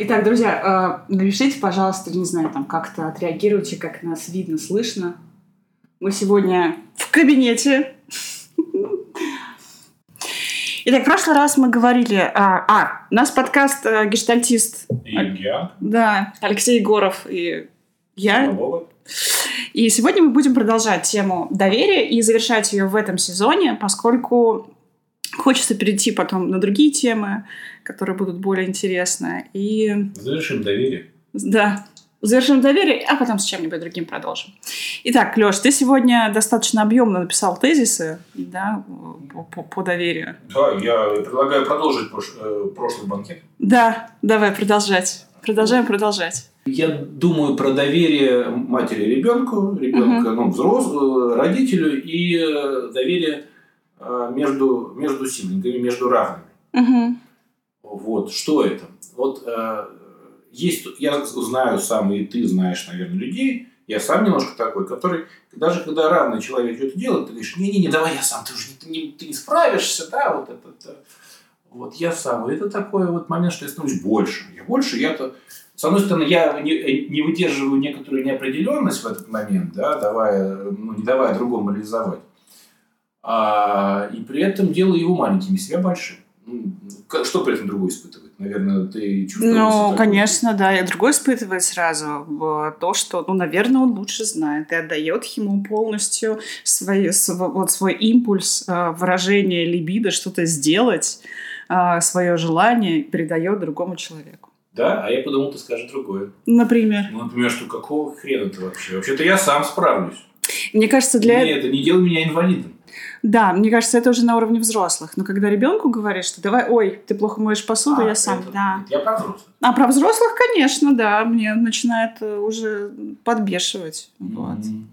Итак, друзья, э, напишите, пожалуйста, не знаю, там как-то отреагируйте, как нас видно, слышно. Мы сегодня в кабинете. Итак, в прошлый раз мы говорили... А, а у нас подкаст э, «Гештальтист». И я. Да, Алексей Егоров и я. Слава. И сегодня мы будем продолжать тему доверия и завершать ее в этом сезоне, поскольку хочется перейти потом на другие темы, которые будут более интересны. И Завершим доверие. да, завершим доверие, а потом с чем-нибудь другим продолжим. Итак, Леш, ты сегодня достаточно объемно написал тезисы да, по, по- по доверию. Да, я предлагаю продолжить прош- э, прошлый банкет. Да, давай продолжать. Продолжаем продолжать. Я думаю про доверие матери ребенку, ребенка, ну, взрослому, родителю и э, доверие э, между, между сиблингами, между равными. Мгм. Вот, что это? Вот э, есть, я знаю сам, и ты знаешь, наверное, людей, я сам немножко такой, который, даже когда равный человек что-то делает, ты говоришь, не-не-не, давай я сам, ты уже не, не- ты не справишься, да, вот это, это. Вот я сам. И это такой вот момент, что я становлюсь больше. Я больше, я-то... С одной стороны, я не, не выдерживаю некоторую неопределенность в этот момент, да, давая, ну, не давая другому реализовать. А, и при этом делаю его маленькими, себя большим. Ну, Что при этом другой испытывает? Наверное, ты чувствуешь Ну, конечно, да. И другой испытывает сразу то, что, ну, наверное, он лучше знает и отдает ему полностью свой, св- вот свой импульс э, выражения либидо, что-то сделать, э, свое желание передает другому человеку. Да, а я подумал, ты скажешь другое. Например. Ну, например, что какого хрена ты вообще? Вообще-то я сам справлюсь. Мне кажется, для... Мне это не делай меня инвалидом. Да, мне кажется, это уже на уровне взрослых. Но когда ребенку говоришь, что давай, ой, ты плохо моешь посуду, А, я сам, это- да. Я про взрослых. А про взрослых, конечно, да, мне начинает э, уже подбешивать. Вот. М.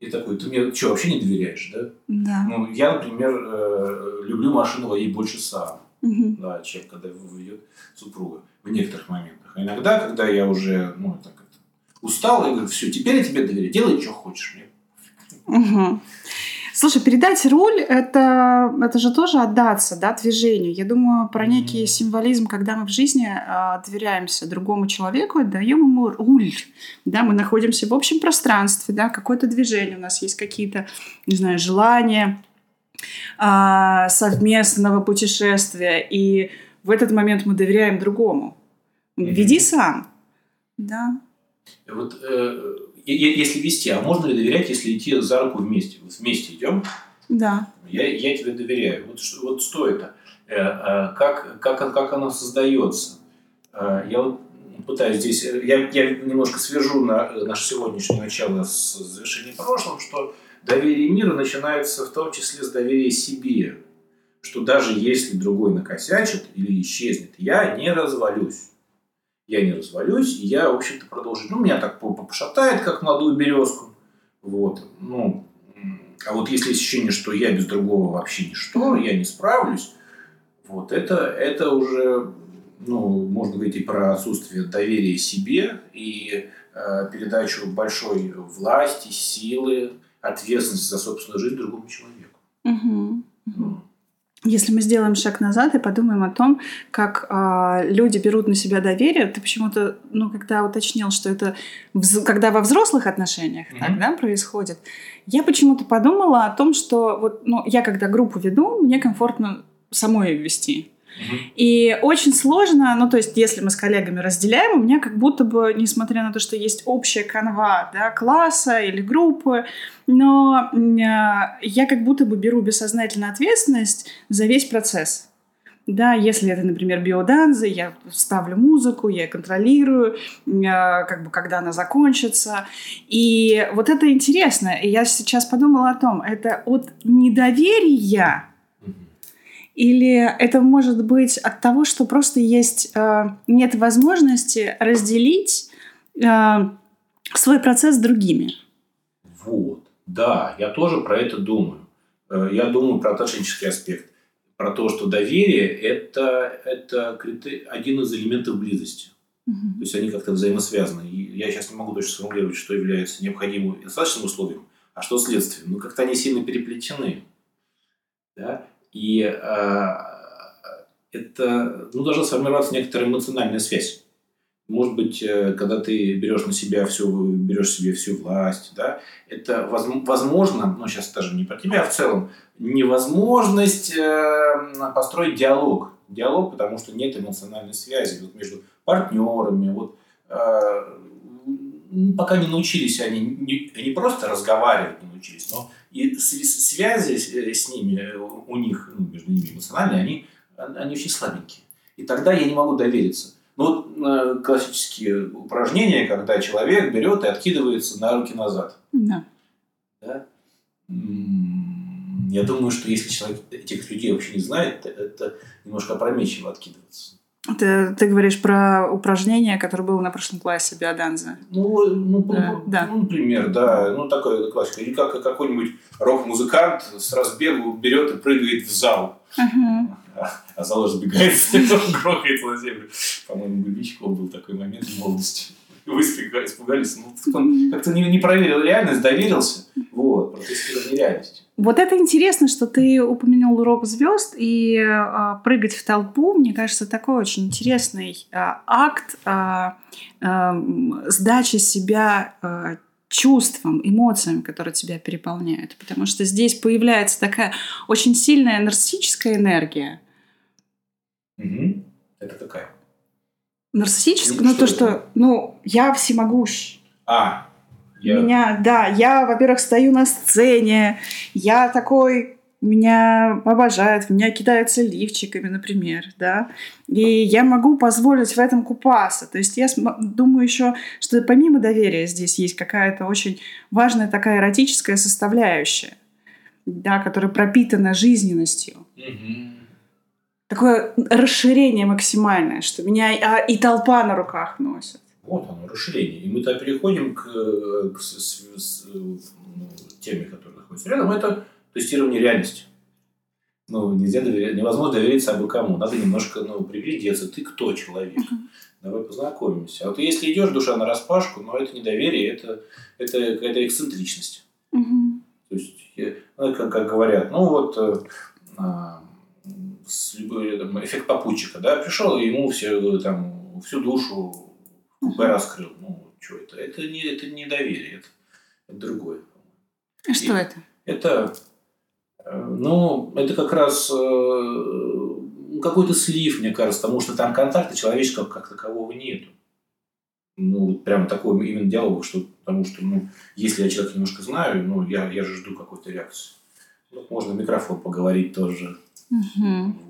И такой, ты мне что, вообще не доверяешь, да? Да. Ну, я, например, э, люблю машину водить больше сам, Мгм. да, чем когда ведет супруга в некоторых моментах. А иногда, когда я уже, ну, так это, устал, я говорю, все, теперь я тебе доверяю, делай, что хочешь мне. Мгм. Слушай, передать руль это, это же тоже отдаться да, движению. Я думаю про некий символизм, когда мы в жизни э, доверяемся другому человеку, отдаем ему руль. Да, мы находимся в общем пространстве, да, какое-то движение, у нас есть какие-то, не знаю, желания а, совместного путешествия, и в этот момент мы доверяем другому. Веди сам. Да. Вот э, если вести, а можно ли доверять, если идти за руку вместе? Вот вместе идем, Да. я, я тебе доверяю. Вот, что- вот что это? Э, э, как, как, как оно создается? Э, я вот пытаюсь здесь... э, Я, я немножко свяжу на, наше сегодняшнее начало с завершением прошлого, что доверие мира начинается в том числе с доверия себе. Что даже если другой накосячит или исчезнет, я не развалюсь. Я не развалюсь, и я, в общем-то, продолжу. Ну, меня так по- пошатает, как молодую березку. Вот. Ну, а вот если есть ощущение, что я без другого вообще ничто, я не справлюсь, вот это, это уже, ну, можно говорить и про отсутствие доверия себе, и э, передачу большой власти, силы, ответственности за собственную жизнь другому человеку. Мгм. Ну, Если мы сделаем шаг назад и подумаем о том, как а, люди берут на себя доверие, ты почему-то, ну, когда уточнил, что это вз- когда во взрослых отношениях Мгм. так, да, происходит, я почему-то подумала о том, что вот, ну, я когда группу веду, мне комфортно самой вести. И очень сложно, ну, то есть, если мы с коллегами разделяем, у меня как будто бы, несмотря на то, что есть общая канва, да, класса или группы, но а, я как будто бы беру бессознательно ответственность за весь процесс. Да, если это, например, биоданзы, я ставлю музыку, я контролирую, а, как бы, когда она закончится. И вот это интересно. И я сейчас подумала о том, это от недоверия. Или это может быть от того, что просто есть э, нет возможности разделить э, свой процесс с другими. Вот, да, я тоже про это думаю. Э, Я думаю про отношенческий аспект. Про то, что доверие – это, это один из элементов близости. То есть они как-то взаимосвязаны. И я сейчас не могу точно сформулировать, что является необходимым и достаточным условием, а что следствием. Ну, как-то они сильно переплетены. Да? И э, это ну, должна сформироваться некоторая эмоциональная связь. Может быть, э, когда ты берешь на себя всю, берешь себе всю власть, да, это возможно, ну сейчас даже не про тебя, а в целом, невозможность э, построить диалог. Диалог, потому что нет эмоциональной связи вот между партнерами. Вот, э, пока не научились они, не, не просто разговаривать не научились, но и связи с ними, у них, ну, между ними эмоциональные, они, они очень слабенькие. И тогда я не могу довериться. Ну, вот э, классические упражнения, когда человек берет и откидывается на руки назад. Да. да? Я думаю, что если человек этих людей вообще не знает, это немножко опрометчиво откидываться. Ты, ты говоришь про упражнение, которое было на прошлом классе биоданза. Ну, ну, да. да. ну например, да. Ну, такая классика. Или как какой-нибудь рок-музыкант с разбегу берет и прыгает в зал. Uh-huh. А, а зал разбегает, грохает на землю. По-моему, Губичков был такой момент в молодости. Вы испугались. Ну, он как-то не, не проверил реальность, доверился. Вот, протестирование реальности. Вот это интересно, что ты упомянул урок звезд и э, прыгать в толпу. Мне кажется, такой очень интересный э, акт э, э, сдачи себя э, чувствам, эмоциям, которые тебя переполняют. Потому что здесь появляется такая очень сильная нарциссическая энергия. Угу. Это какая? Нарциссическая? Ну, ну то, что, ну, я всемогущ. А, я... Меня, да, я, во-первых, стою на сцене, я такой, меня обожают, меня кидаются лифчиками, например, да, и я могу позволить в этом купаться. То есть я думаю еще, что помимо доверия здесь есть какая-то очень важная такая эротическая составляющая, да, которая пропитана жизненностью. Угу. Такое расширение максимальное, что меня а, и толпа на руках носит. Вот оно, расширение. И мы тогда переходим к, к с, с, ну, теме, которая находится рядом. Это тестирование реальности. Ну, нельзя доверять, невозможно доверить собой кому. Надо немножко ну, приглядеться. Ты кто человек? Uh-huh. Давай познакомимся. А вот если идешь душа на распашку, но это не доверие, это, это какая-то эксцентричность. Uh-huh. То есть, ну, как, как говорят, ну вот э, а, с, там, эффект попутчика, да, пришел, и ему все, там, всю душу купе раскрыл. Ну, что это? Это не, это не доверие, это, это другое. А что И это? Это, э, ну, это как раз э, какой-то слив, мне кажется, потому что там контакта человеческого как такового нету. Ну, прям такой именно диалог, что, потому что, ну, если я человека немножко знаю, ну, я, я же жду какой-то реакции. Ну, можно в микрофон поговорить тоже. Угу.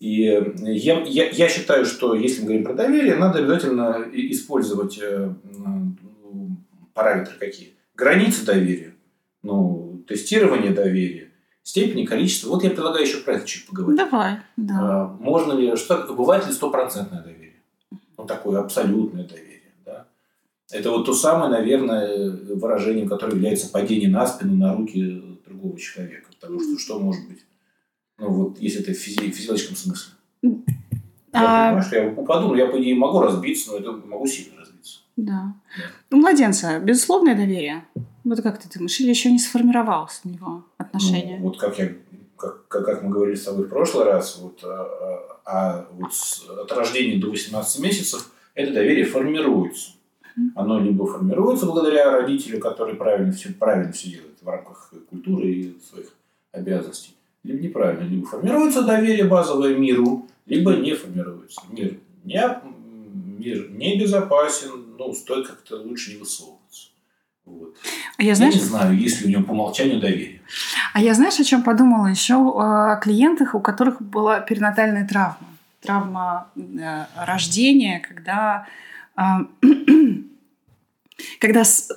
И я, я, я считаю, что если мы говорим про доверие, надо обязательно использовать э, параметры какие? Границы доверия, ну, тестирование доверия, степень и количество. Вот я предлагаю еще про это чуть поговорить. Давай, да. А, можно ли, что бывает ли стопроцентное доверие? Ну, такое абсолютное доверие, да? Это вот то самое, наверное, выражение, которое является падение на спину, на руки другого человека. Потому что что может быть ну, вот, если это в физи- физиологическом смысле. Я а... понимаю, что я упаду, но я, по идее, могу разбиться, но это могу сильно разбиться. Да. У младенца безусловное доверие. Вот как ты думаешь, или еще не сформировалось у него отношение? Ну, вот как я как, как, как мы говорили с тобой в прошлый раз, вот, а, а, а вот с, от рождения до 18 месяцев это доверие формируется. Оно либо формируется благодаря родителю, который правильно все, правильно все делает в рамках культуры и своих обязанностей, либо неправильно. Либо формируется доверие базовое миру, либо не формируется. Мир не, мир не безопасен, ну, стоит как-то лучше не высовываться. Вот. А я, знаешь, я не знаю, есть ли у него по умолчанию доверие. А я знаешь, о чем подумала еще? О клиентах, у которых была перинатальная травма. Травма э, рождения, когда, э, когда с,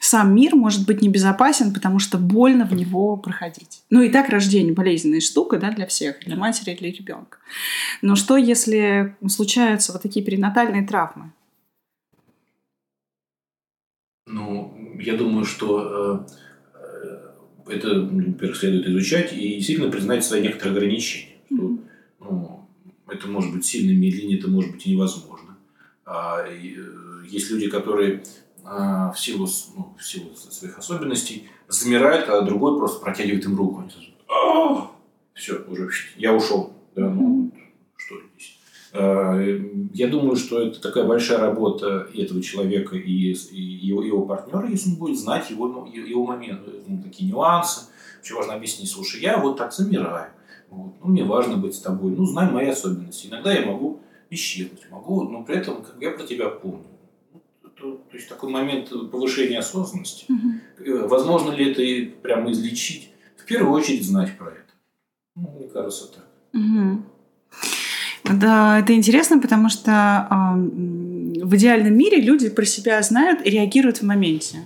сам мир может быть небезопасен, потому что больно в него проходить. Ну и так рождение болезненная штука да, для всех, для матери и для ребенка. Но что, если случаются вот такие перинатальные травмы? Ну, я думаю, что э, это, во-первых, следует изучать и действительно признать свои некоторые ограничения. Что, ну, это может быть сильно медленнее, это может быть и невозможно. А, и, э, есть люди, которые в силу, ну, в силу своих особенностей замирает, а другой просто протягивает им руку. Все, уже я ушел. Да, ну, что здесь? Э, я думаю, что это такая большая работа этого человека и, его, его партнера, если он будет знать его, его моменты, ну, такие нюансы. Вообще важно объяснить, слушай, я вот так замираю. Вот. Ну, мне важно быть с тобой. Ну, знай мои особенности. Иногда я могу исчезнуть, могу, но при этом как я про тебя помню. То, то есть такой момент повышения осознанности. Угу. Возможно ли это прямо излечить? В первую очередь знать про это. Ну, мне кажется, так. Угу. Да, это интересно, потому что э, в идеальном мире люди про себя знают и реагируют в моменте.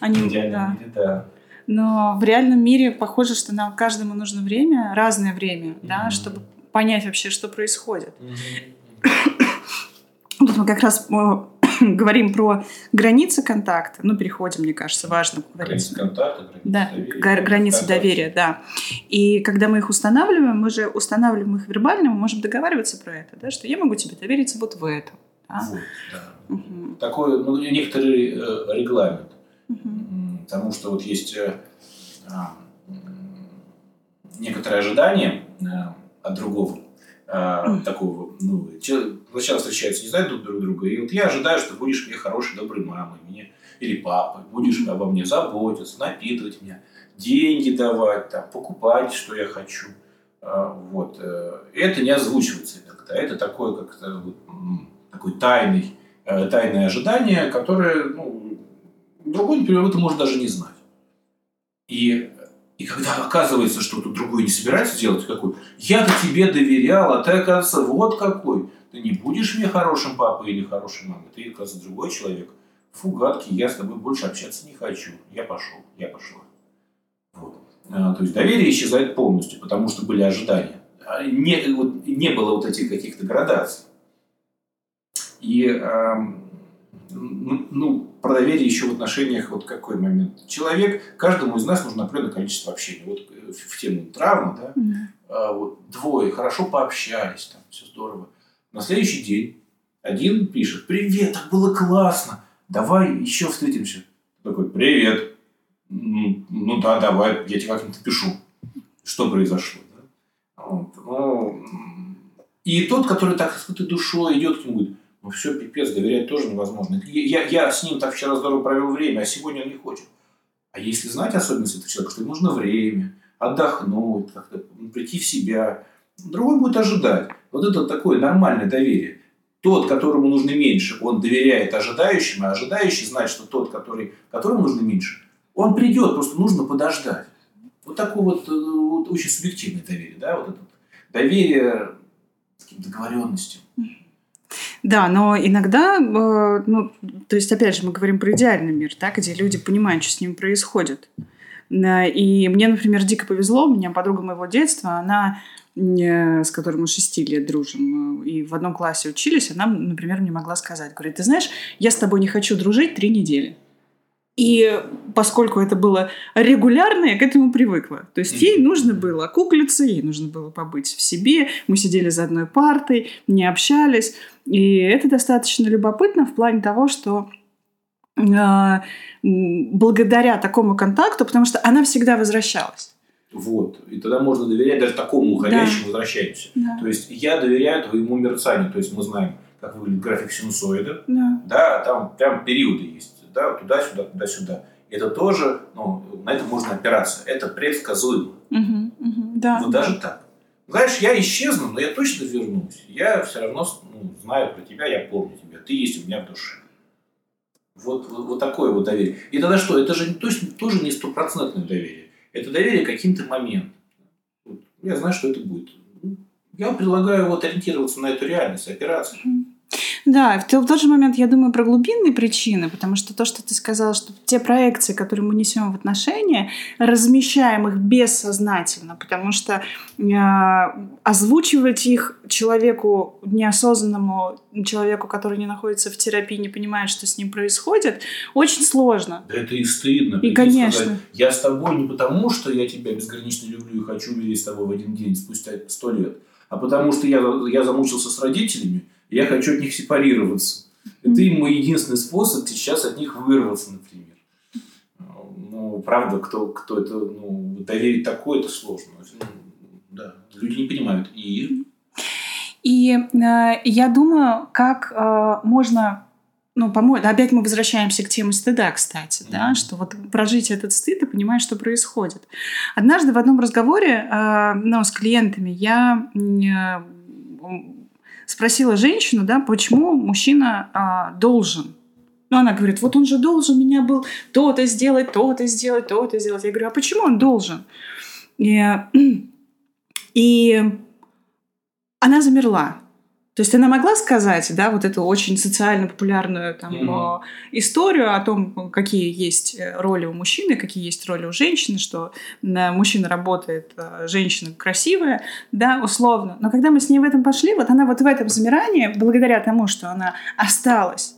Они, в идеальном да. мире, да. Но в реальном мире похоже, что нам каждому нужно время, разное время, mm-hmm. да, чтобы понять вообще, что происходит. Mm-hmm. Тут мы как раз говорим про границы контакта, ну, переходим, мне кажется, важно говорить. Границы контакта, границы да, доверия. Границы доверия, да. И когда мы их устанавливаем, мы же устанавливаем их вербально, мы можем договариваться про это, да, что я могу тебе довериться вот в этом. Да? Вот, да. Угу. Такой, ну, некоторый э, регламент. Угу. Потому что вот есть э, а, некоторые ожидания э, от другого э, такого, ну, сначала встречаются, не знают друг друга, и вот я ожидаю, что будешь мне хорошей, доброй мамой, мне, или папой, будешь обо мне заботиться, напитывать меня, деньги давать, там, покупать, что я хочу. Э, вот. Э, это не озвучивается иногда. Это такое, как такой тайный, э, тайное ожидание, которое, ну, другой, например, это может даже не знать. И и когда оказывается, что тут другой не собирается делать, какой, я-то тебе доверял, а ты, оказывается, вот какой. Ты не будешь мне хорошим папой или хорошей мамой, ты, оказывается, другой человек. Фу, гадкий, я с тобой больше общаться не хочу. Я пошел, я пошла. Вот. А, то есть доверие исчезает полностью, потому что были ожидания. А не, вот, не было вот этих каких-то градаций. И эм, ну, про доверие еще в отношениях вот какой момент. Человек, каждому из нас нужно определенное количество общения. Вот э, в тему травмы, да, mm-hmm. а, вот двое хорошо пообщались, там все здорово. На следующий день один пишет, привет, так было классно, давай еще встретимся. Такой, привет, ну, да, давай, я тебе как-нибудь пишу, что произошло. Да? Вот. Ну, и тот, который так с этой душой идет к нему, говорит, ну все, пипец, доверять тоже невозможно. Я, я с ним так вчера здорово провел время, а сегодня он не хочет. А если знать особенности этого человека, что ему нужно время, отдохнуть, как-то прийти в себя, другой будет ожидать. Вот это такое нормальное доверие. Тот, которому нужно меньше, он доверяет ожидающим, а ожидающий знает, что тот, который, которому нужно меньше, он придет, просто нужно подождать. Вот такое вот, э, вот очень субъективное доверие, да, вот это доверие с каким-то договоренностям. Да, но иногда, э, ну, то есть, опять же, мы говорим про идеальный мир, да, где люди понимают, что с ним происходит. И мне, например, дико повезло, у меня подруга моего детства, она э, с которой мы шести лет дружим, э, и в одном классе учились, она, например, мне могла сказать, говорит, ты знаешь, я с тобой не хочу дружить три недели. И поскольку это было регулярно, я к этому привыкла. То есть ей нужно было куклиться, ей нужно было побыть в себе. Мы сидели за одной партой, не общались. И это достаточно любопытно в плане того, что э, благодаря такому контакту, потому что она всегда возвращалась. Вот. И тогда можно доверять даже такому уходящему да. возвращающемуся. Да. То есть я доверяю твоему мерцанию. То есть мы знаем, как выглядит график синусоида. Да. да, там прям периоды есть да, туда-сюда, туда-сюда. Это тоже, ну, на это можно опираться. Это предсказуемо. Угу, угу, да. Вот даже так. Знаешь, я исчезну, но я точно вернусь. Я все равно ну, знаю про тебя, я помню тебя. Ты есть у меня в душе. Вот, вот, вот такое вот доверие. И тогда что? Это же точно, тоже не стопроцентное доверие. Это доверие каким-то моментом. Вот, я знаю, что это будет. Я предлагаю вот ориентироваться на эту реальность, опираться. Mm-hmm. Да, в тот же момент я думаю про глубинные причины, потому что то, что ты сказала, что те проекции, которые мы несем в отношения, размещаем их бессознательно, потому что э, озвучивать их человеку неосознанному, человеку, который не находится в терапии, не понимает, что с ним происходит, очень сложно. Да это и стыдно. И, конечно. Сказать, я с тобой не потому, что я тебя безгранично люблю и хочу умереть с тобой в один день спустя сто лет, а потому что я, я замучился с родителями, я хочу от них сепарироваться. Это мой единственный способ сейчас от них вырваться, например. Ну, правда, кто, кто это, ну, доверить такое, это сложно. Ну, да. Люди не понимают. И? И э, я думаю, как э, можно ну, по-моему, опять мы возвращаемся к теме стыда, кстати, mm-hmm. да, что вот прожить этот стыд и понимать, что происходит. Однажды в одном разговоре э, ну, с клиентами я э, спросила женщину, да, почему мужчина э, должен. Ну, она говорит, вот он же должен меня был то-то сделать, то-то сделать, то-то сделать. Я говорю, а почему он должен? И, и она замерла. То есть она могла сказать, да, вот эту очень социально популярную там, mm-hmm. историю о том, какие есть э, роли у мужчины, какие есть роли у женщины, что мужчина работает, а женщина красивая, да, условно. Но когда мы с ней в этом пошли, вот она вот в этом замирании, благодаря тому, что она осталась,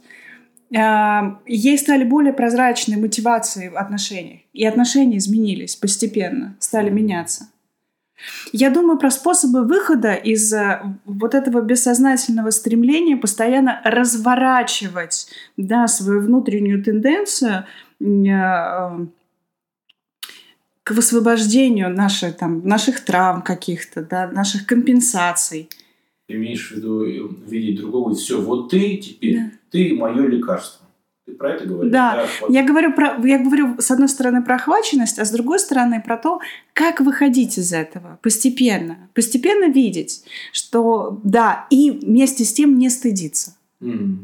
ей стали более прозрачные мотивации в отношениях. И отношения изменились постепенно, стали меняться. Я думаю про способы выхода из э, вот этого бессознательного стремления постоянно разворачивать да, свою внутреннюю тенденцию э, к высвобождению наших, там, наших травм каких-то, да, наших компенсаций. Ты имеешь в виду э, видеть другого, все, вот ты теперь, да. ты мое лекарство. Ты про это говоришь? Да, да я говорю, про, я говорю с одной стороны про охваченность, а с другой стороны про то, как выходить из этого постепенно. Постепенно видеть, что да, и вместе с тем не стыдиться. Mm.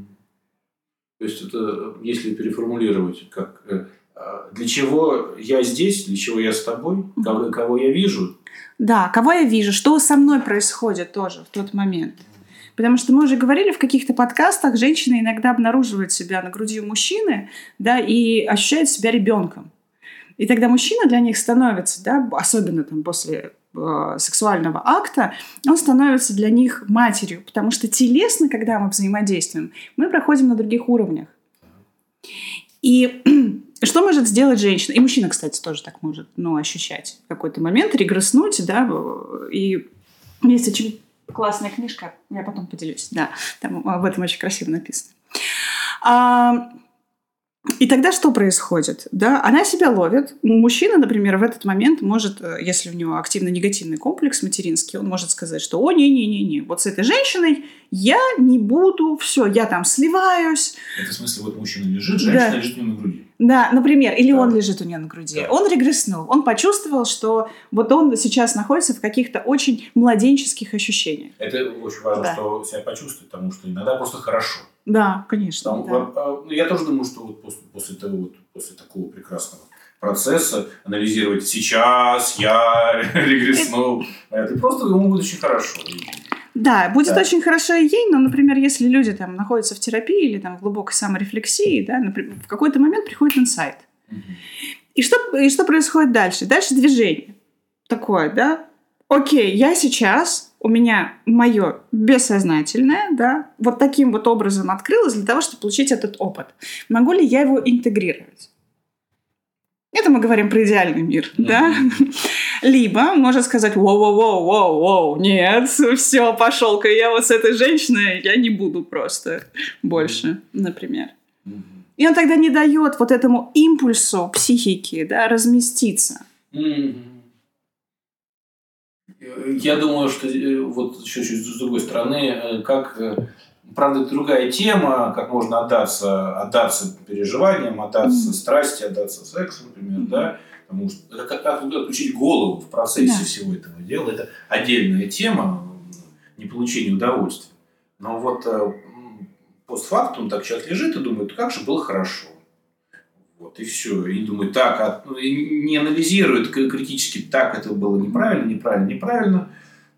То есть это, если переформулировать, как э, а, для чего я здесь, для чего я с тобой, кого, кого я вижу. Да, кого я вижу, что со мной происходит тоже в тот момент. Потому что мы уже говорили в каких-то подкастах, женщины иногда обнаруживают себя на груди у мужчины, да, и ощущают себя ребенком. И тогда мужчина для них становится, да, особенно там после э, сексуального акта, он становится для них матерью, потому что телесно, когда мы взаимодействуем, мы проходим на других уровнях. И что может сделать женщина? И мужчина, кстати, тоже так может ну, ощущать в какой-то момент, регресснуть, да, и очень Классная книжка, я потом поделюсь. Да, там об этом очень красиво написано. А, и тогда что происходит? Да, она себя ловит. Мужчина, например, в этот момент может, э, если у него активно негативный комплекс материнский, он может сказать, что «О, не-не-не-не, вот с этой женщиной я не буду, все, я там сливаюсь». Это в смысле, вот мужчина лежит, женщина да. лежит у него на груди. Да, например, или да. он лежит у нее на груди. Да. Он регресснул, он почувствовал, что вот он сейчас находится в каких-то очень младенческих ощущениях. Это очень важно, да. что себя почувствовать, потому что иногда просто хорошо. Да, конечно. Там, да. А, ну, я тоже думаю, что вот после, после того, вот, после такого прекрасного процесса анализировать сейчас я регреснул, это просто ему будет очень хорошо. Да, будет да. очень хорошо и ей, но, например, если люди там находятся в терапии или там в глубокой саморефлексии, да, например, в какой-то момент приходит инсайт. Угу. И, что, и что происходит дальше? Дальше движение такое, да, окей, я сейчас, у меня мое бессознательное, да, вот таким вот образом открылось для того, чтобы получить этот опыт. Могу ли я его интегрировать? Это мы говорим про идеальный мир, mm-hmm. да? Либо можно сказать, воу-воу-воу-воу, нет, все, пошел-ка я вот с этой женщиной, я не буду просто больше, например. Mm-hmm. И он тогда не дает вот этому импульсу психики, да, разместиться. Mm-hmm. Я думаю, что э, вот еще чуть с другой стороны, э, как э, Правда, это другая тема, как можно отдаться, отдаться переживаниям, отдаться mm-hmm. страсти, отдаться сексу, например, mm-hmm. да, потому что как, как отключить голову в процессе да. всего этого дела, это отдельная тема, не получение удовольствия. Но вот постфактум так человек лежит и думает, как же было хорошо. Вот, и все. И думает, так, а, ну, не анализирует критически, так это было неправильно, неправильно, неправильно.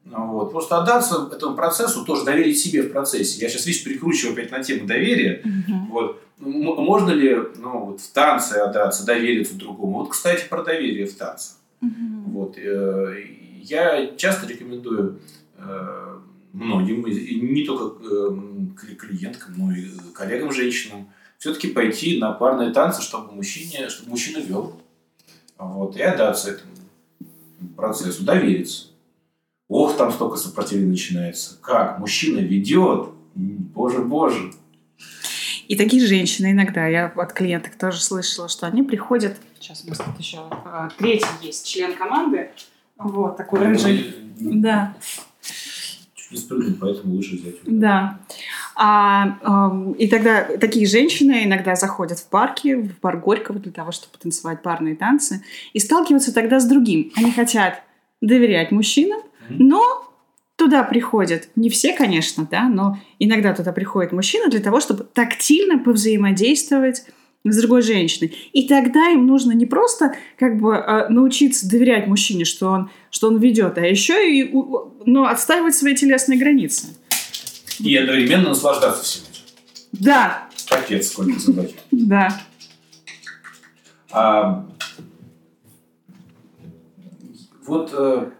Вот. Просто отдаться этому процессу, тоже доверить себе в процессе. Я сейчас, видишь, перекручиваю опять на тему доверия. Mm-hmm. Вот. Можно ли ну, вот, в танце отдаться, довериться другому? Вот, кстати, про доверие в танце. Mm-hmm. Вот. Э, я часто рекомендую э, многим, не только э, клиенткам, но и коллегам, женщинам, все-таки пойти на парные танцы, чтобы, мужчине, чтобы мужчина вел. Вот, и отдаться этому процессу, довериться. Ох, там столько сопротивления начинается. Как? Мужчина ведет. Боже, боже. И такие женщины иногда, я от клиенток тоже слышала, что они приходят, сейчас у нас тут еще а, третий есть член команды, вот, такой рыжий. Да. Чуть не спрыгнул, поэтому лучше взять. Да. А, и тогда такие женщины иногда заходят в парки, в парк Горького для того, чтобы танцевать парные танцы, и сталкиваются тогда с другим. Они хотят доверять мужчинам, но туда приходят, не все, конечно, да, но иногда туда приходит мужчина для того, чтобы тактильно повзаимодействовать с другой женщиной. И тогда им нужно не просто как бы э, научиться доверять мужчине, что он, что он ведет, а еще и ну, отстаивать свои телесные границы. И одновременно наслаждаться всем этим. Да. Капец, сколько задач. Да. А, вот э,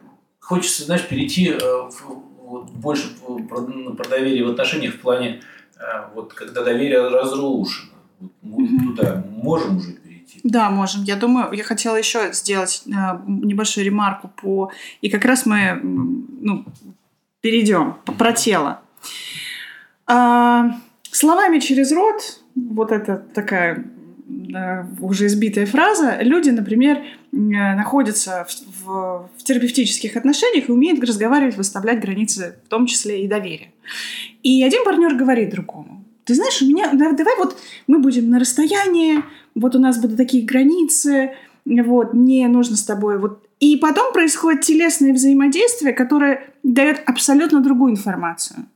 хочется, знаешь, перейти э, в, вот, больше про, про доверие в отношениях в плане, э, вот когда доверие разрушено. Вот мы угу. туда можем уже перейти? Да, можем. Я думаю, я хотела еще сделать э, небольшую ремарку по... И как раз мы ну, перейдем про тело. А, словами через рот, вот это такая уже избитая фраза, люди, например, находятся в, в, в терапевтических отношениях и умеют разговаривать, выставлять границы, в том числе и доверие. И один партнер говорит другому, ты знаешь, у меня, давай вот мы будем на расстоянии, вот у нас будут такие границы, вот, мне нужно с тобой вот. И потом происходит телесное взаимодействие, которое дает абсолютно другую информацию.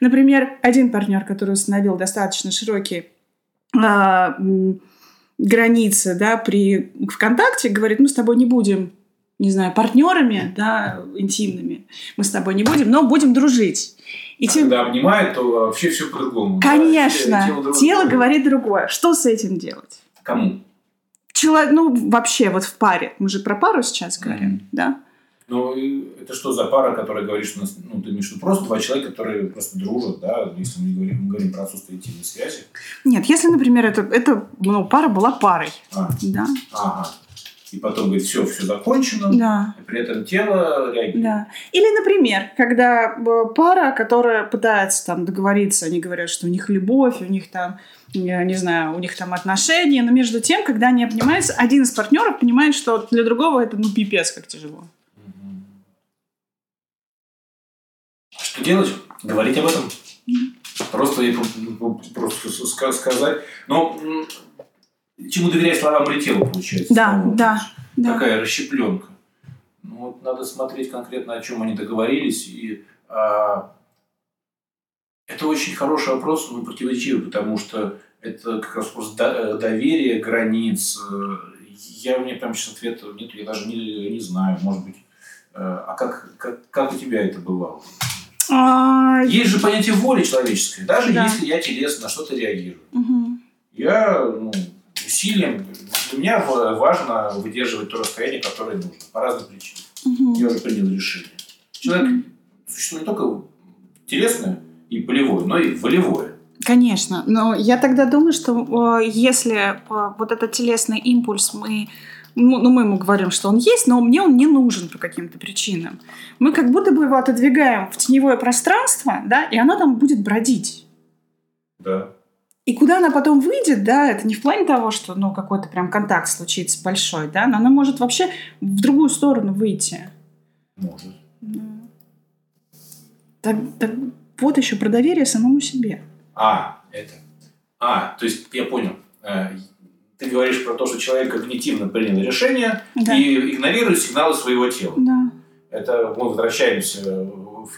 Например, один партнер, который установил достаточно широкие а, границы да, при ВКонтакте, говорит, мы с тобой не будем, не знаю, партнерами да, интимными, мы с тобой не будем, но будем дружить. И а тем... Когда обнимает, то вообще все по-другому. Конечно. Да? Тело, тело, тело говорит другое. Что с этим делать? Кому? Человек, ну, вообще, вот в паре. Мы же про пару сейчас говорим, mm-hmm. да? Ну, это что за пара, которая говорит, что, ну, ты имеешь виду просто два человека, которые просто дружат, да, если мы говорим, мы говорим про отсутствие интимной связи? Нет, если, например, это, это ну, пара была парой. А. Да. Ага. И потом говорит, все, все закончено, да. и при этом тело реагирует. Да. Или, например, когда э, пара, которая пытается там договориться, они говорят, что у них любовь, у них там, я не знаю, у них там отношения, но между тем, когда они обнимаются, один из партнеров понимает, что для другого это, ну, пипец, как тяжело. Что делать? Говорить об этом. Просто, просто сказать. Но чему доверять словам или телу, получается? Да, ну, да, Такая да. расщепленка. Ну, вот надо смотреть конкретно, о чем они договорились. И а, это очень хороший вопрос, но противоречивый, потому что это как раз вопрос доверия, границ. Я, у меня прям сейчас ответа нет, я даже не, не знаю, может быть. Э, а как, как, как у тебя это бывало? А... Есть же понятие воли человеческой, даже да. если я телесно на что-то реагирую. Угу. Я ну, усилием, для меня важно выдерживать то расстояние, которое нужно, по разным причинам. Угу. Я уже принял решение. Человек угу. существует не только телесное и полевое, но и волевое. Конечно, но я тогда думаю, что если э, вот этот телесный импульс мы ну, мы ему говорим, что он есть, но мне он не нужен по каким-то причинам. Мы как будто бы его отодвигаем в теневое пространство, да, и оно там будет бродить. Да. И куда она потом выйдет, да, это не в плане того, что, ну, какой-то прям контакт случится большой, да, но она может вообще в другую сторону выйти. Может. Да. Так, так вот еще про доверие самому себе. А, это. А, то есть я понял. Э, ты говоришь про то, что человек когнитивно принял решение да. и игнорирует сигналы своего тела. Да. Это мы возвращаемся в,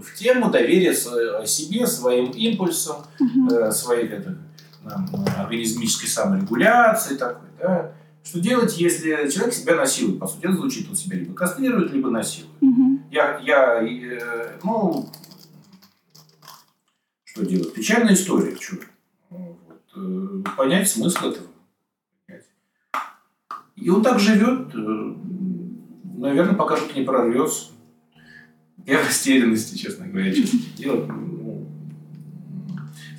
в тему доверия себе, своим импульсам, угу. э, своей это, организмической саморегуляции такой, да. Что делать, если человек себя насилует? По сути, звучит, он себя либо кастрирует, либо насилует. Угу. Я, я э, ну, что делать? Печальная история, что? Вот, э, понять смысл этого. И он так живет, э, наверное, пока что-то не прорвется. Я в растерянности, честно говоря, честно дело. Ну,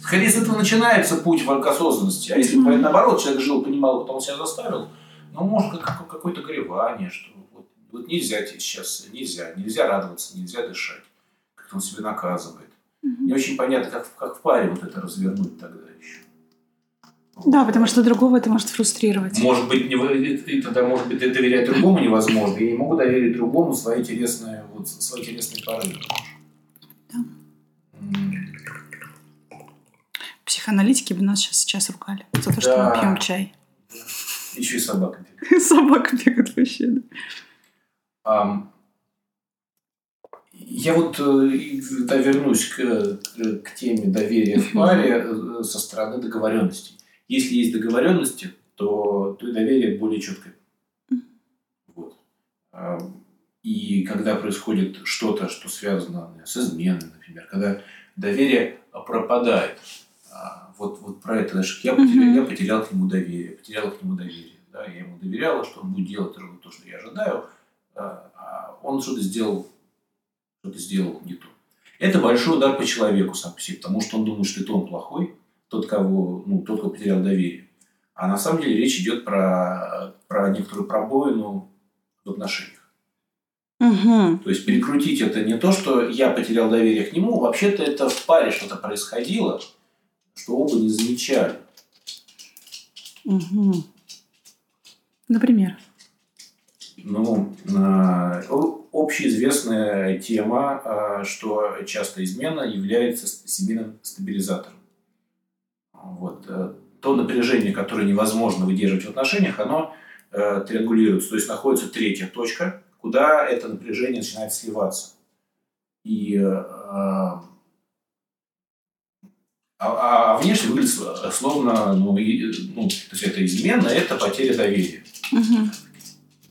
скорее с этого начинается путь в осознанности. А если mm-hmm. наоборот человек жил, понимал, потом себя заставил, ну, может, как, какое-то горевание, что вот, вот нельзя сейчас, нельзя, нельзя радоваться, нельзя дышать. Как-то он себя наказывает. Mm-hmm. Не очень понятно, как, как в паре вот это развернуть тогда. Да, потому что другого это может фрустрировать. Может быть, не, и тогда, может быть, доверять другому невозможно. Я не могу доверить другому свои интересные, вот, свои интересные порывы. Да. Психоаналитики бы нас сейчас, сейчас ругали за то, что Да. мы пьем чай. Еще и собака. бегает. Собака бегает вообще. да. Я вот э, да, вернусь к, к- к теме доверия в паре э, со стороны договоренностей. Если есть договоренности, то, то доверие более четкое. Вот. Ам, И когда происходит что-то, что связано с изменой, например, когда доверие пропадает, а, вот, вот про это, знаешь, я потерял, я потерял к нему доверие, потерял к нему доверие. Да, я ему доверяла, что он будет делать ровно то, что я ожидаю, а, а он что-то сделал, что-то сделал не то. Это большой удар по человеку сам по себе, потому что он думает, что это он плохой, тот, кого, ну, тот, кто потерял доверие. А на самом деле речь идет про, про некоторую пробоину в отношениях. Мгм. То есть перекрутить это не то, что я потерял доверие к нему, вообще-то это в паре что-то происходило, что оба не замечали. Мгм. Например. Ну, о- общеизвестная тема, а, что часто измена является семейным стабилизатором. Вот. э, То напряжение, которое невозможно выдерживать в отношениях, оно э, триангулируется. То есть находится третья точка, куда это напряжение начинает сливаться. И э, а, а внешне выглядит сл- словно, ну, и- ну, то есть это измена, это потеря доверия. Мгм.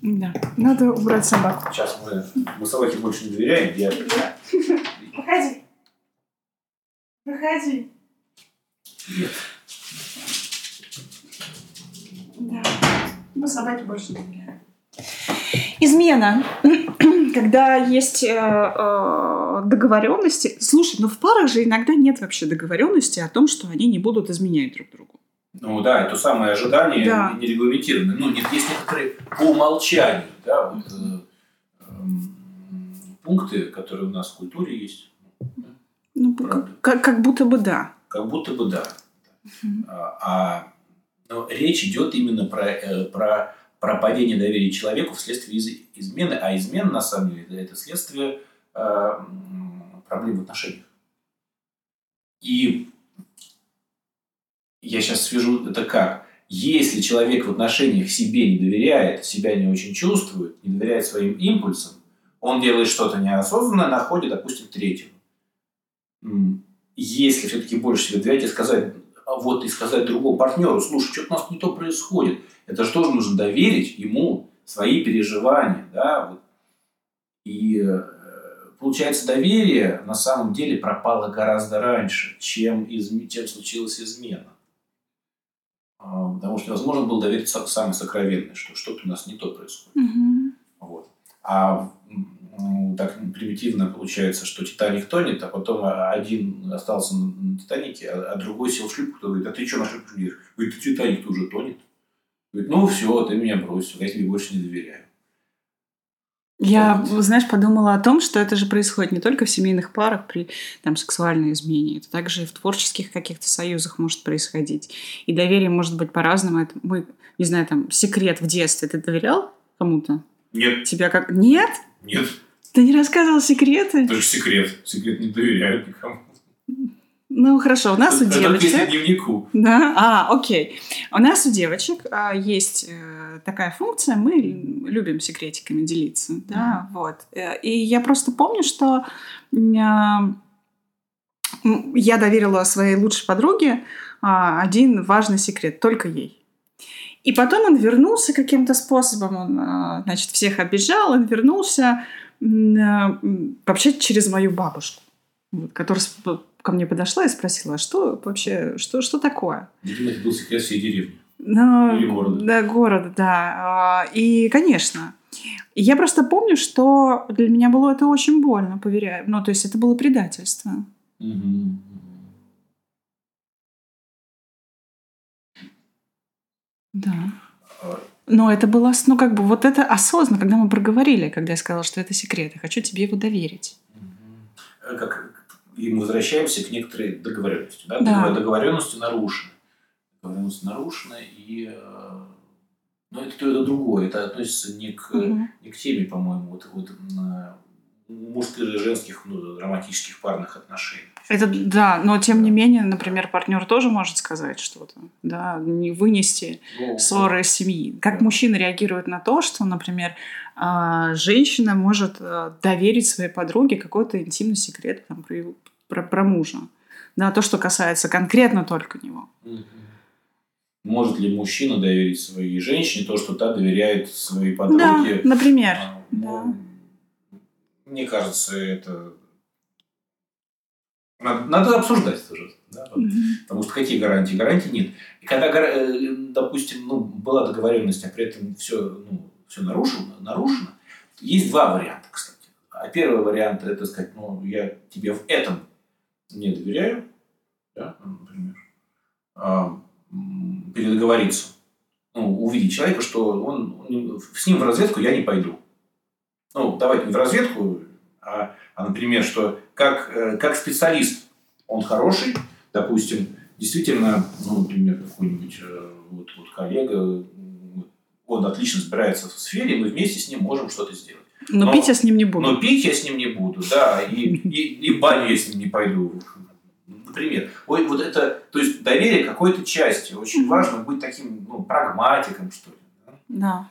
Да. Надо убрать собаку. Сейчас мы, мы собаке больше не доверяем. Я, Проходи. Проходи. Нет. Да. Мы собаке больше не. Измена. Когда есть э, э, договоренности. Слушай, ну в парах же иногда нет вообще договоренности о том, что они не будут изменять друг другу. Ну да, это самое ожидание Да. не регламентированное. Ну, нет, есть некоторые по умолчанию, да, вот, э, эм, пункты, которые у нас в культуре есть. Ну, как, как будто бы да. Как будто бы да. А, а, но речь идет именно про, э, про, про падение доверия человеку вследствие из- измены. А измена, на самом деле, это- следствие э, проблем в отношениях. И я сейчас свяжу это как. Если человек в отношениях себе не доверяет, себя не очень чувствует, не доверяет своим импульсам, он делает что-то неосознанное, находит, допустим, третьего. Если все-таки больше себе доверять и сказать, а вот и сказать другому партнеру, слушай, что-то у нас не то происходит. Это же тоже нужно доверить ему свои переживания, да, вот. И э, получается, доверие на самом деле пропало гораздо раньше, чем, изме- чем случилась измена. А, Потому что невозможно было доверить са- самое сокровенное, что что-то у нас не то происходит. Мгм. Вот. А так примитивно получается, что Титаник тонет, а потом один остался на Титанике, а а другой сел в шлюпку, кто говорит, а ты что на шлюпку едешь? Говорит, Титаник-то уже тонет. Говорит, ну все, ты меня бросил, я тебе больше не доверяю. Я, знаешь, подумала о том, что это же происходит не только в семейных парах при там, сексуальной измене, это также и в творческих каких-то союзах может происходить. И доверие может быть по-разному. Это мы, не знаю, там, секрет в детстве. Ты доверял кому-то? Нет, Тебя как... Нет? нет, Ты не рассказывал секреты? это же секрет. Секрет не доверяют никому. Ну, хорошо, у нас у Это если девочек... дневнику. Да, а, окей. У нас у девочек а, есть э, такая функция, мы любим секретиками делиться, да, вот. Э, И я просто помню, что м, а, я доверила своей лучшей подруге а, один важный секрет, только ей. И потом он вернулся каким-то способом, он, а, значит, всех обижал, он вернулся вообще через мою бабушку, которая ко мне подошла и спросила, а что вообще, что, что такое? Видимо, это был секрет всей деревни. Ну, Или города. Да, города, да. А, И, конечно, я просто помню, что для меня было это очень больно, поверяю. Ну, то есть это было предательство. Мгм. Да. Но это было, ну, как бы, вот это осознанно, когда мы проговорили, когда я сказала, что это секрет, я хочу тебе его доверить. Мгм. Как, и мы возвращаемся к некоторой договоренности. Да? Да. Договоренности нарушены. договоренность нарушена, и э, но это то, это другое. Это относится не к, угу. не к теме, по-моему, вот, вот мужских или женских ну, романтических парных отношений. Это да, но тем не менее, например, партнер тоже может сказать что-то, да, не вынести ну, ссоры из семьи. Как да. мужчина реагирует на то, что, например, а, женщина может э, доверить своей подруге какой-то интимный секрет там, про, про, про мужа, да, то, что касается конкретно только него. Может ли мужчина доверить своей женщине то, что та доверяет своей подруге? Да, например. А, да мне кажется, это надо, надо обсуждать тоже. Да? Mm-hmm. Потому что какие гарантии? Гарантий нет. И когда, э, допустим, ну, была договоренность, а при этом все, ну, все нарушено, нарушено, есть два варианта, кстати. А первый вариант это сказать, ну, я тебе в этом не доверяю, да, например, а, передоговориться. Ну, увидеть человека, что он, с ним в разведку я не пойду ну, давайте не в разведку, а, а например, что как, э, как специалист он хороший, допустим, действительно, ну, например, какой-нибудь э, вот, вот коллега, он отлично разбирается в сфере, мы вместе с ним можем что-то сделать. Но, но пить я с ним не буду. Но пить я с ним не буду, да, и, и, и в баню я с ним не пойду. Например. Ой, вот это, то есть доверие какой-то части. Очень важно быть таким ну, прагматиком, что ли. Да. да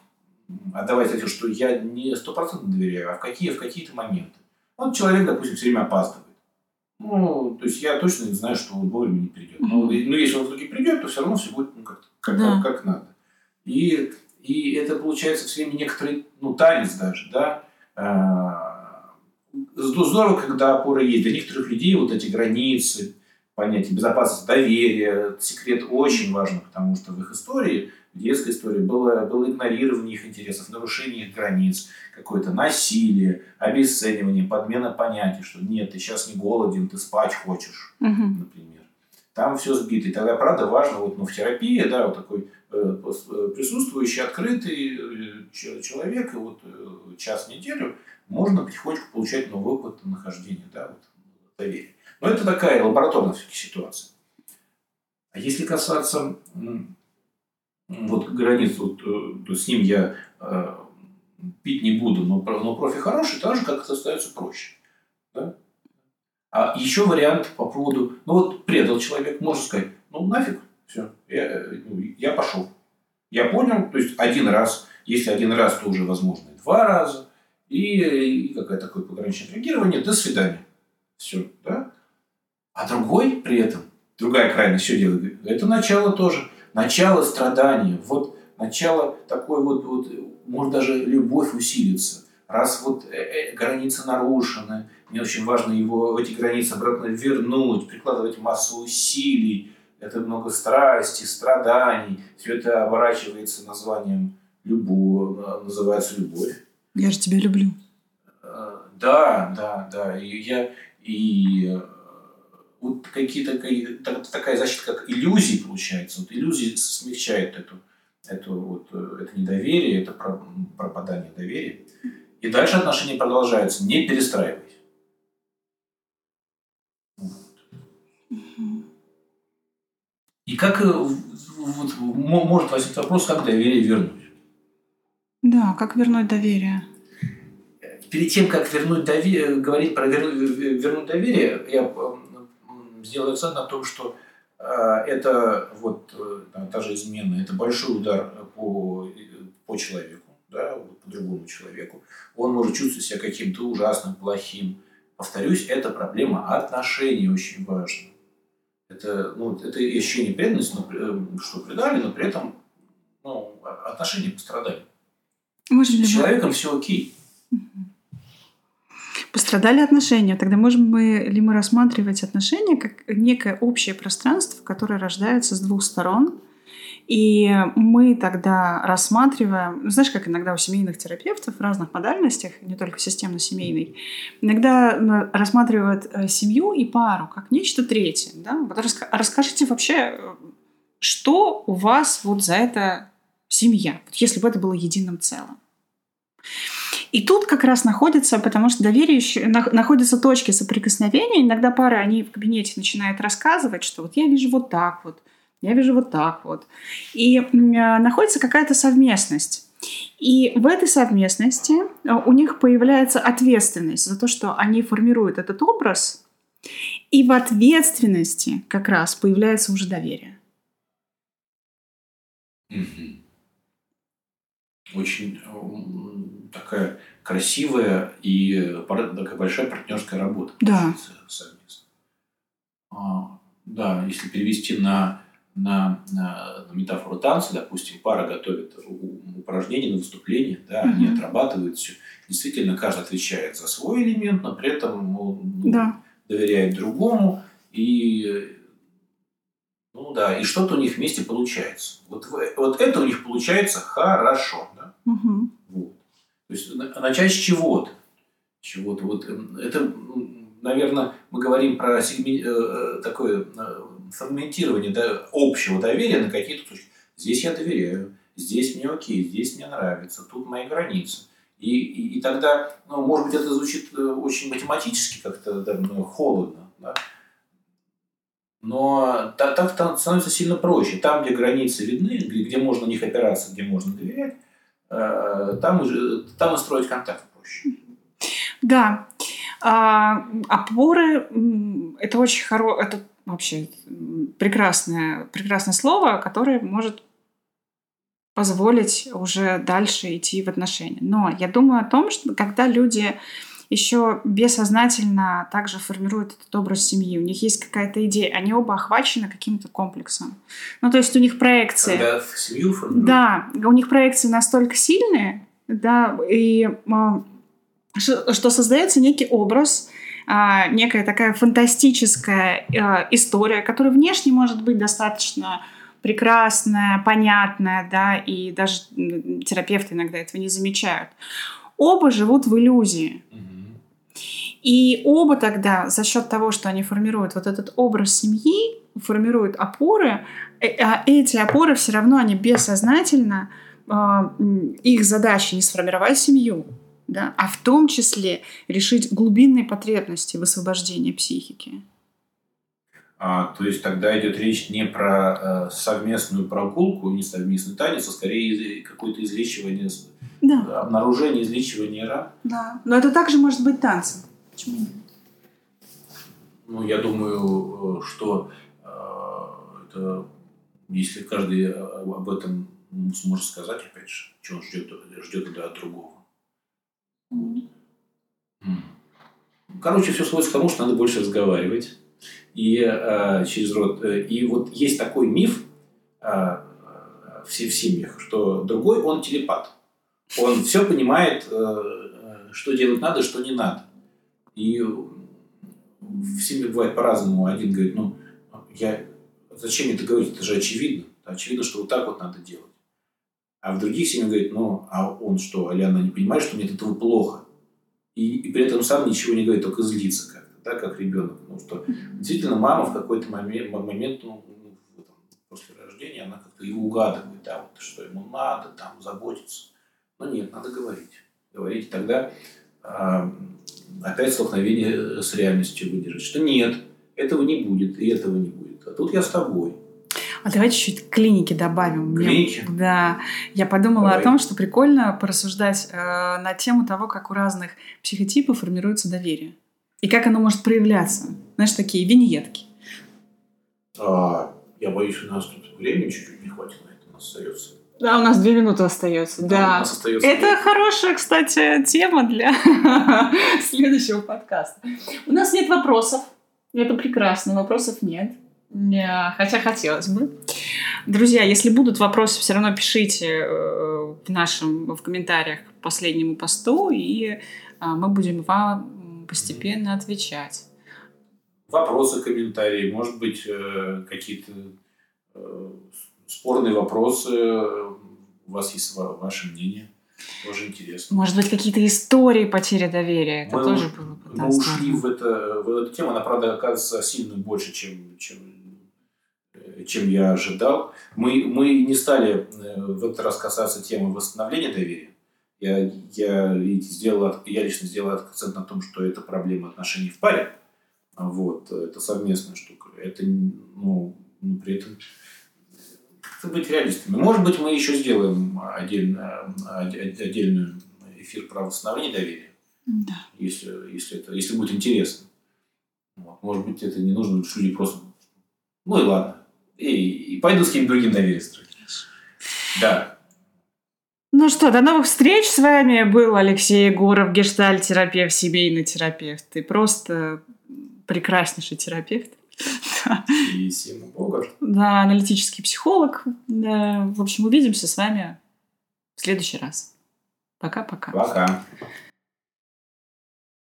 отдавать ответ, что я не стопроцентно доверяю, а в какие в какие-то моменты. Вот человек, допустим, все время опаздывает. Ну, то есть я точно знаю, что он вовремя не придет. Но, но если он все-таки придет, то все равно все будет ну, как, как, да. как, как надо. И, и это получается все время некоторый ну, танец даже, да. А, здорово, когда опора есть. Для некоторых людей вот эти границы, понятие безопасности, доверия, секрет очень важно, потому что в их истории детской истории было, было игнорирование их интересов, нарушение их границ, какое-то насилие, обесценивание, подмена понятий, что нет, ты сейчас не голоден, ты спать хочешь, угу. например. Там все сбито. И тогда, правда, важно вот, ну, в терапии, да, вот такой э, э присутствующий, открытый э, человек, и вот э, час в неделю можно потихонечку получать новый опыт нахождения, да, вот, доверия. Но это такая лабораторная ситуация. А если касаться вот границ, вот, э, с ним я э, пить не буду, но, но профи хороший, так же как это остается проще. Да? А еще вариант по поводу, ну вот предал человек, можно сказать, ну нафиг, все, я, ну, я пошел. Я понял, то есть один раз, если один раз, то уже возможно и два раза, и, и какое такое пограничное реагирование, до свидания. Все, да? А другой при этом, другая крайность все делает, это начало тоже начало страдания, вот начало такой вот, вот может даже любовь усилиться. Раз вот э, э, границы нарушены, мне очень важно его, эти границы обратно вернуть, прикладывать массу усилий, это много страсти, страданий, все это оборачивается названием любовь, э, называется любовь. Я же тебя люблю. Да, да, да. И я и вот какие-то такая защита, как иллюзии получается. Вот иллюзии смягчают эту, эту, вот, это недоверие, это пропадание доверия. И дальше отношения продолжаются, не перестраиваясь. И как э, вот, может возникнуть вопрос, как доверие вернуть? Да, как вернуть доверие? Перед тем, как вернуть доверие, говорить про вернуть, вернуть доверие, я сделаю акцент на том, что э, это вот э, та же измена, это большой удар по, по человеку, да, по другому человеку. Он может чувствовать себя каким-то ужасным, плохим. Повторюсь, это проблема отношений очень важна. Это, ну, это ощущение преданности, э, что предали, но при этом ну, отношения пострадали. Может С человеком все окей. Угу. Пострадали отношения. Тогда можем мы ли мы рассматривать отношения как некое общее пространство, которое рождается с двух сторон, и мы тогда рассматриваем, знаешь, как иногда у семейных терапевтов в разных модальностях, не только системно-семейной, иногда рассматривают э, семью и пару как нечто третье. Да? Вот расскажите вообще, что у вас вот за это семья, вот если бы это было единым целым. И тут как раз находится, потому что доверие еще, находятся точки соприкосновения. Иногда пары, они в кабинете начинают рассказывать, что вот я вижу вот так вот, я вижу вот так вот. И э, находится какая-то совместность. И в этой совместности э, у них появляется ответственность за то, что они формируют этот образ, и в ответственности как раз появляется уже доверие. Очень э, такая красивая и такая большая партнерская работа. Да. Совместно. А, да, если перевести на, на, на, на метафору танца, допустим, пара готовит упражнения на выступление, да, угу. они отрабатывают все. Действительно, каждый отвечает за свой элемент, но при этом ну, да. доверяет другому. И ну да, и что-то у них вместе получается. Вот, вот это у них получается хорошо. Да? Угу. Вот. То есть начать с чего-то. Чего-то. Вот это наверное, мы говорим про. Э, э, такое э, фрагментирование да, общего доверия на какие-то точки. Здесь я доверяю, здесь мне окей, здесь мне нравится, тут мои границы. И, и, и тогда, ну, может быть, это звучит очень математически как-то да, ну, холодно, да? но так, так становится сильно проще. Там, где границы видны, где, где можно на них опираться, где можно доверять, там, уже, там и строить контакт проще. Да. А, опоры – это очень хорошее, это вообще прекрасное, прекрасное слово, которое может позволить уже дальше идти в отношения. Но я думаю о том, что когда люди еще бессознательно также формируют этот образ семьи. У них есть какая-то идея. Они оба охвачены каким-то комплексом. Ну, то есть у них проекции... Когда семью формируют? Да, у них проекции настолько сильные, да, и а, что создается некий образ, а, некая такая фантастическая а, история, которая внешне может быть достаточно прекрасная, понятная, да, и даже терапевты иногда этого не замечают. Оба живут в иллюзии. И оба тогда за счет того, что они формируют вот этот образ семьи, формируют опоры, э, а эти опоры все равно они бессознательно, их задача не сформировать семью, да, а в том числе решить глубинные потребности в освобождении психики. А, то есть тогда идет речь не про э, совместную прогулку, не совместный танец, а скорее какое-то излечивание, да. обнаружение, излечивание ран. Да, но это также может быть танцем. Почему нет? Ну, я думаю, э, что э, это, если каждый э, об этом сможет сказать, опять же, что он ждет, ждет от другого. Короче, все сводится к тому, что надо больше разговаривать. И э, через рот. Э, и вот есть такой миф э, в, в семьях, что другой он телепат. Он все понимает, э, что делать надо, что не надо. И в семье бывает по-разному. Один говорит, ну, я, зачем это говорить, это же очевидно. Очевидно, что вот так вот надо делать. А в других семьях говорит, ну, а он что, или она не понимает, что мне от этого плохо и, и при этом сам ничего не говорит, только злится как-то, да, как ребенок. Потому что действительно мама в какой-то момент, момент ну, ну после рождения, она как-то его угадывает, да, вот, что ему надо, там, заботиться. Но нет, надо говорить. Говорить тогда э, опять столкновение с реальностью выдержать, что нет, этого не будет, и этого не будет. А тут я с тобой. А давайте чуть клиники добавим. Клиники? Мне, да. Я подумала Давай. о том, что прикольно порассуждать э, на тему того, как у разных психотипов формируется доверие. И как оно может проявляться. Знаешь, такие виньетки. А, я боюсь, у нас тут времени чуть-чуть не хватит на это. У нас остается да, у нас две минуты остается. Да. остается Это две. хорошая, кстати, тема для следующего подкаста. У нас нет вопросов. Это прекрасно. Вопросов нет. Хотя хотелось бы. Друзья, если будут вопросы, все равно пишите э, в нашем в комментариях к последнему посту, и а, мы будем вам постепенно отвечать. Вопросы, комментарии, может быть, э, какие-то э, спорные вопросы, у вас есть ваше мнение. Тоже интересно. Может быть, какие-то истории потери доверия. Это мы, тоже было бы. Мы ушли в, это, в эту тему. Она, правда, оказывается сильно больше, чем, чем чем я ожидал. Мы, мы не стали э, в этот раз касаться темы восстановления доверия. Я, я, сделал, я лично сделал акцент на том, что это проблема отношений в паре. Вот, это совместная штука. Это, ну, при этом быть реалистами. Может быть, мы еще сделаем отдельно, отдельную эфир про восстановление доверия. Да. Если, если, это, если будет интересно. Вот. Может быть, это не нужно, что люди просто... Ну и ладно. И, и пойду с кем-то другим доверие строить. Да. Ну что, до новых встреч. С вами был Алексей Егоров, гештальт-терапевт, семейный терапевт. Ты просто прекраснейший терапевт. И всему Бога. Да, аналитический психолог. Да, в общем, увидимся с вами в следующий раз. Пока-пока. Пока. -пока. Пока.